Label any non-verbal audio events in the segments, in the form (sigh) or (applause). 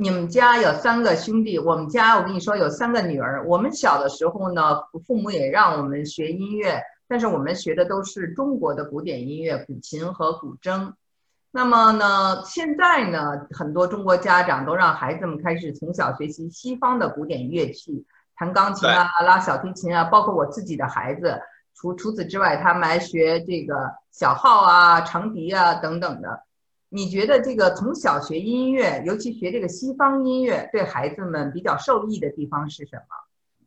你们家有三个兄弟，我们家我跟你说有三个女儿。我们小的时候呢，父母也让我们学音乐，但是我们学的都是中国的古典音乐，古琴和古筝。那么呢，现在呢，很多中国家长都让孩子们开始从小学习西方的古典乐器，弹钢琴啊，拉小提琴啊，包括我自己的孩子。除除此之外，他们还学这个小号啊、长笛啊等等的。你觉得这个从小学音乐，尤其学这个西方音乐，对孩子们比较受益的地方是什么？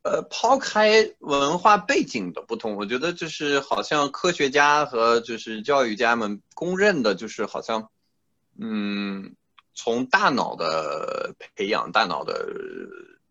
呃，抛开文化背景的不同，我觉得就是好像科学家和就是教育家们公认的，就是好像，嗯，从大脑的培养、大脑的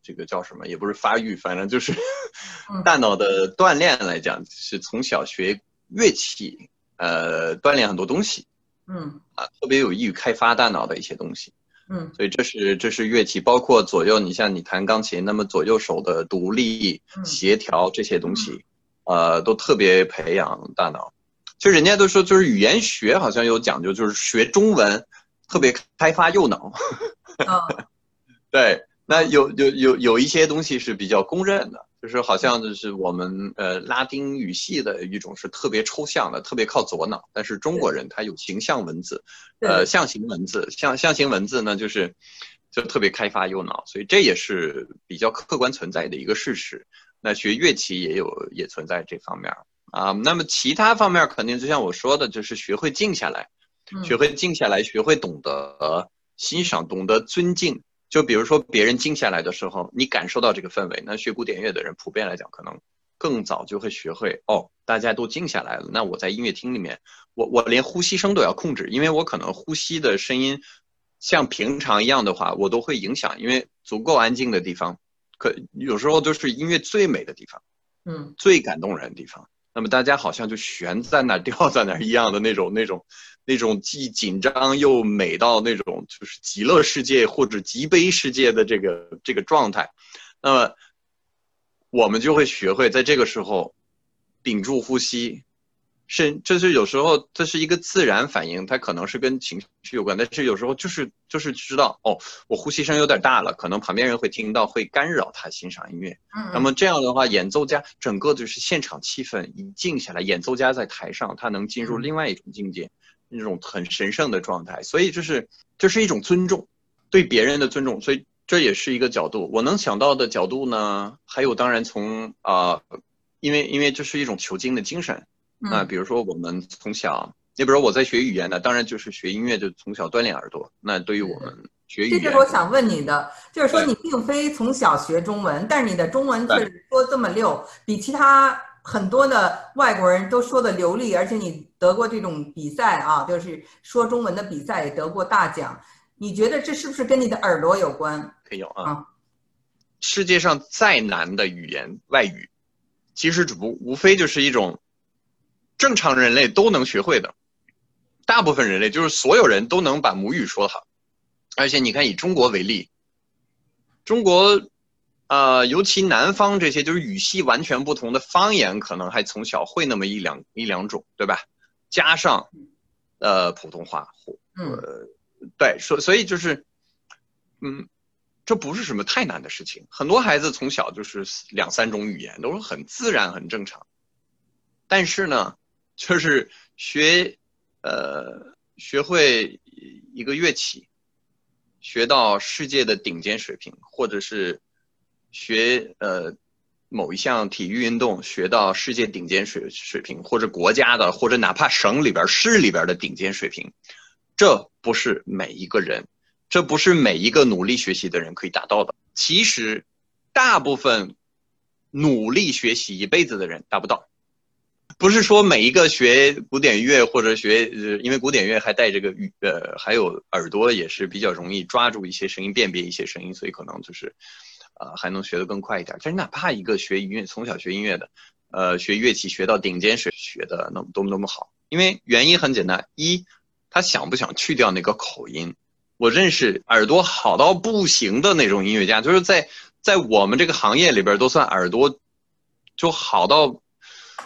这个叫什么，也不是发育，反正就是 (laughs) 大脑的锻炼来讲，是从小学乐器，呃，锻炼很多东西。嗯啊，特别有益于开发大脑的一些东西。嗯，所以这是这是乐器，包括左右，你像你弹钢琴，那么左右手的独立、协调这些东西，呃，都特别培养大脑。就人家都说，就是语言学好像有讲究，就是学中文特别开发右脑。(laughs) 对，那有有有有一些东西是比较公认的。就是好像就是我们呃拉丁语系的一种是特别抽象的，特别靠左脑，但是中国人他有形象文字，呃象形文字，象象形文字呢就是就特别开发右脑，所以这也是比较客观存在的一个事实。那学乐器也有也存在这方面啊，那么其他方面肯定就像我说的，就是学会静下来，学会静下来，学会懂得欣赏，懂得尊敬。就比如说，别人静下来的时候，你感受到这个氛围。那学古典乐的人，普遍来讲，可能更早就会学会哦，大家都静下来了。那我在音乐厅里面，我我连呼吸声都要控制，因为我可能呼吸的声音像平常一样的话，我都会影响。因为足够安静的地方，可有时候就是音乐最美的地方，嗯，最感动人的地方。那么大家好像就悬在那儿、(laughs) 吊在那儿一样的那种、那种。那种既紧张又美到那种就是极乐世界或者极悲世界的这个这个状态，那么我们就会学会在这个时候屏住呼吸，是这是有时候这是一个自然反应，它可能是跟情绪有关，但是有时候就是就是知道哦，我呼吸声有点大了，可能旁边人会听到，会干扰他欣赏音乐。嗯，那么这样的话，演奏家整个就是现场气氛一静下来，演奏家在台上，他能进入另外一种境界。那种很神圣的状态，所以这是这是一种尊重，对别人的尊重，所以这也是一个角度。我能想到的角度呢，还有当然从啊，因为因为这是一种求精的精神那，比如说我们从小，你比如说我在学语言的，当然就是学音乐，就从小锻炼耳朵。那对于我们学语言，这是我想问你的，就是说你并非从小学中文，但是你的中文却说这么溜，比其他。很多的外国人都说的流利，而且你得过这种比赛啊，就是说中文的比赛也得过大奖。你觉得这是不是跟你的耳朵有关？可以有啊。世界上再难的语言外语，其实只不无非就是一种正常人类都能学会的，大部分人类就是所有人都能把母语说好。而且你看，以中国为例，中国。呃，尤其南方这些就是语系完全不同的方言，可能还从小会那么一两一两种，对吧？加上，呃，普通话或呃，对，所所以就是，嗯，这不是什么太难的事情。很多孩子从小就是两三种语言，都是很自然、很正常。但是呢，就是学，呃，学会一个乐器，学到世界的顶尖水平，或者是。学呃某一项体育运动，学到世界顶尖水水平，或者国家的，或者哪怕省里边、市里边的顶尖水平，这不是每一个人，这不是每一个努力学习的人可以达到的。其实，大部分努力学习一辈子的人达不到。不是说每一个学古典乐或者学，呃，因为古典乐还带这个语，呃，还有耳朵也是比较容易抓住一些声音，辨别一些声音，所以可能就是。呃，还能学得更快一点。但是哪怕一个学音乐，从小学音乐的，呃，学乐器学到顶尖水学的那么多么多么好，因为原因很简单，一，他想不想去掉那个口音？我认识耳朵好到不行的那种音乐家，就是在在我们这个行业里边都算耳朵就好到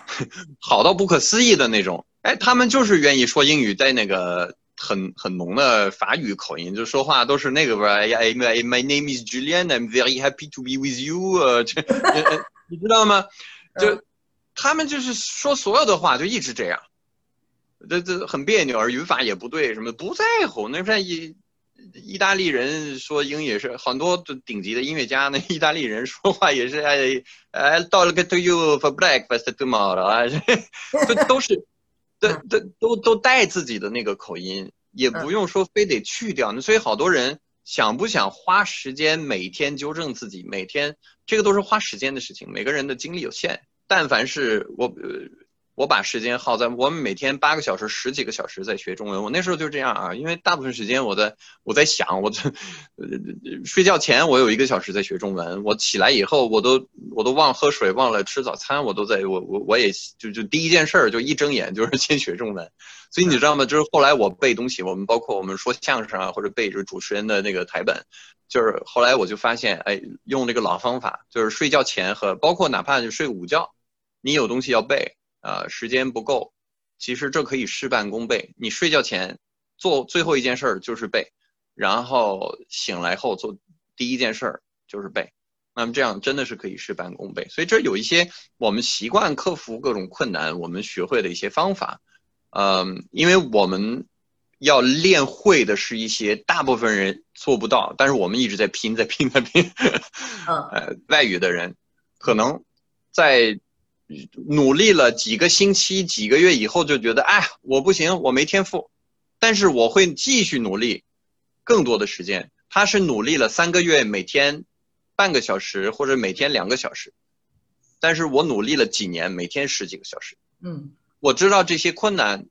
(laughs) 好到不可思议的那种。哎，他们就是愿意说英语，在那个很很浓的法语口音，就说话都是那个吧。哎呀，My name is Julian. I'm very happy to be with you. 呃，这你知道吗？就他们就是说所有的话就一直这样，这这很别扭，而语法也不对，什么不在乎。那边意意大利人说英也是很多顶级的音乐家，那意大利人说话也是哎哎，到了个 to you for breakfast tomorrow 啊，这都是。都都都都带自己的那个口音，也不用说非得去掉。那所以好多人想不想花时间每天纠正自己，每天这个都是花时间的事情。每个人的精力有限，但凡是我呃。我把时间耗在我们每天八个小时、十几个小时在学中文。我那时候就这样啊，因为大部分时间我在我在想，我这呃睡觉前我有一个小时在学中文，我起来以后我都我都忘喝水，忘了吃早餐，我都在我我我也就就第一件事儿就一睁眼就是先学中文。所以你知道吗？就是后来我背东西，我们包括我们说相声啊，或者背着主持人的那个台本，就是后来我就发现，哎，用这个老方法，就是睡觉前和包括哪怕就睡午觉，你有东西要背。呃，时间不够，其实这可以事半功倍。你睡觉前做最后一件事儿就是背，然后醒来后做第一件事儿就是背，那么这样真的是可以事半功倍。所以这有一些我们习惯克服各种困难，我们学会的一些方法。嗯，因为我们要练会的是一些大部分人做不到，但是我们一直在拼，在拼，在拼。嗯，(laughs) 呃，外语的人可能在。努力了几个星期、几个月以后，就觉得哎，我不行，我没天赋。但是我会继续努力，更多的时间。他是努力了三个月，每天半个小时或者每天两个小时。但是我努力了几年，每天十几个小时。嗯，我知道这些困难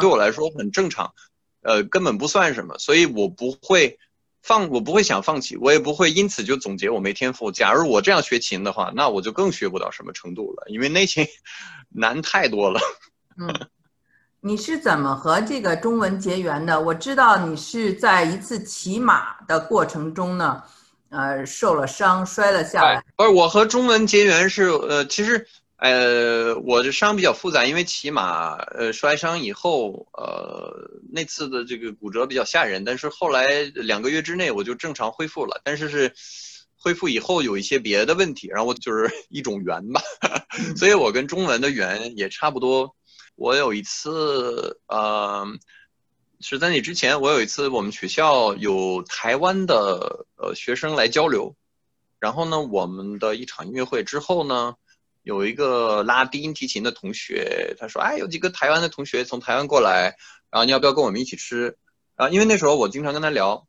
对我来说很正常，呃，根本不算什么，所以我不会。放我不会想放弃，我也不会因此就总结我没天赋。假如我这样学琴的话，那我就更学不到什么程度了，因为那琴 (laughs) 难太多了。(laughs) 嗯，你是怎么和这个中文结缘的？我知道你是在一次骑马的过程中呢，呃，受了伤，摔了下来。不是，我和中文结缘是呃，其实。呃，我这伤比较复杂，因为骑马，呃，摔伤以后，呃，那次的这个骨折比较吓人，但是后来两个月之内我就正常恢复了，但是是恢复以后有一些别的问题，然后我就是 (laughs) 一种缘吧，(laughs) 所以我跟中文的缘也差不多。我有一次，呃，是在那之前，我有一次我们学校有台湾的呃学生来交流，然后呢，我们的一场音乐会之后呢。有一个拉低音提琴的同学，他说：“哎，有几个台湾的同学从台湾过来，然后你要不要跟我们一起吃？”啊，因为那时候我经常跟他聊，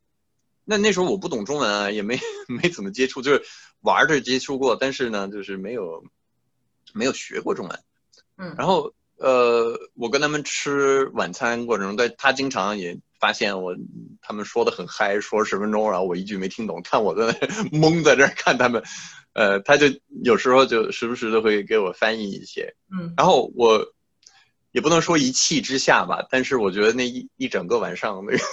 那那时候我不懂中文啊，也没 (laughs) 没怎么接触，就是玩着接触过，但是呢，就是没有没有学过中文。嗯，然后呃，我跟他们吃晚餐过程中，他他经常也发现我他们说的很嗨，说十分钟，然后我一句没听懂，看我在那 (laughs) 懵在这看他们。呃，他就有时候就时不时的会给我翻译一些，嗯，然后我也不能说一气之下吧，但是我觉得那一一整个晚上那个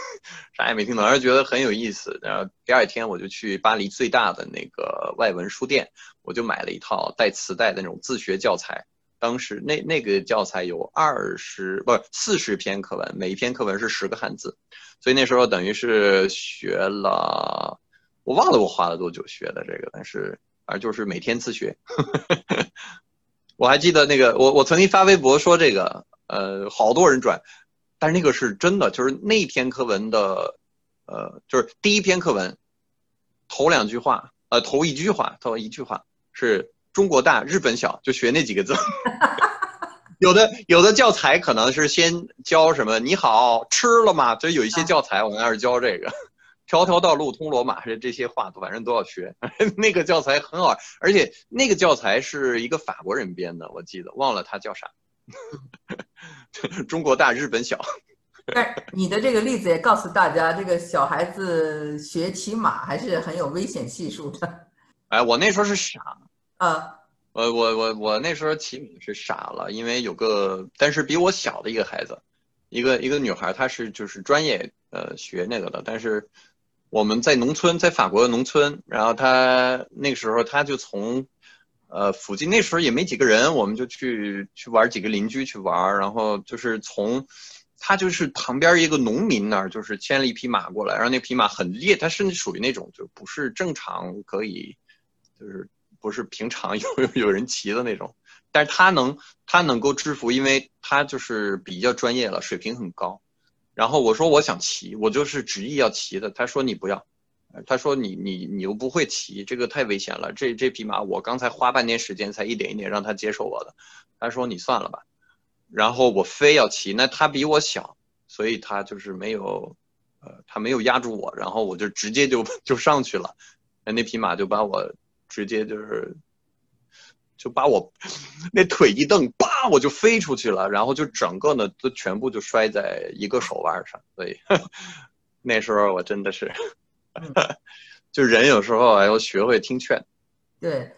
啥也没听懂，而是觉得很有意思。然后第二天我就去巴黎最大的那个外文书店，我就买了一套带磁带的那种自学教材。当时那那个教材有二十不四十篇课文，每一篇课文是十个汉字，所以那时候等于是学了，我忘了我花了多久学的这个，但是。而就是每天自学，(laughs) 我还记得那个，我我曾经发微博说这个，呃，好多人转，但是那个是真的，就是那篇课文的，呃，就是第一篇课文，头两句话，呃，头一句话，头一句话是中国大，日本小，就学那几个字。(laughs) 有的有的教材可能是先教什么你好吃了吗？就有一些教材我们那是教这个。条条道路通罗马，这这些话反正都要学。(laughs) 那个教材很好，而且那个教材是一个法国人编的，我记得忘了他叫啥。(laughs) 中国大，日本小。(laughs) 但你的这个例子也告诉大家，这个小孩子学骑马还是很有危险系数的。哎，我那时候是傻。啊。我我我我那时候骑马是傻了，因为有个但是比我小的一个孩子，一个一个女孩，她是就是专业呃学那个的，但是。我们在农村，在法国的农村，然后他那个时候他就从，呃，附近那时候也没几个人，我们就去去玩几个邻居去玩，然后就是从，他就是旁边一个农民那儿，就是牵了一匹马过来，然后那匹马很烈，它甚至属于那种就不是正常可以，就是不是平常有 (laughs) 有人骑的那种，但是他能他能够制服，因为他就是比较专业了，水平很高。然后我说我想骑，我就是执意要骑的，他说你不要。他说：“你你你又不会骑，这个太危险了。这这匹马我刚才花半年时间才一点一点让他接受我的。”他说：“你算了吧。”然后我非要骑，那他比我小，所以他就是没有，呃，他没有压住我，然后我就直接就 (laughs) 就上去了，那那匹马就把我直接就是，就把我 (laughs) 那腿一蹬，叭，我就飞出去了，然后就整个呢都全部就摔在一个手腕上，所以 (laughs) 那时候我真的是。(laughs) 就人有时候还要学会听劝。对，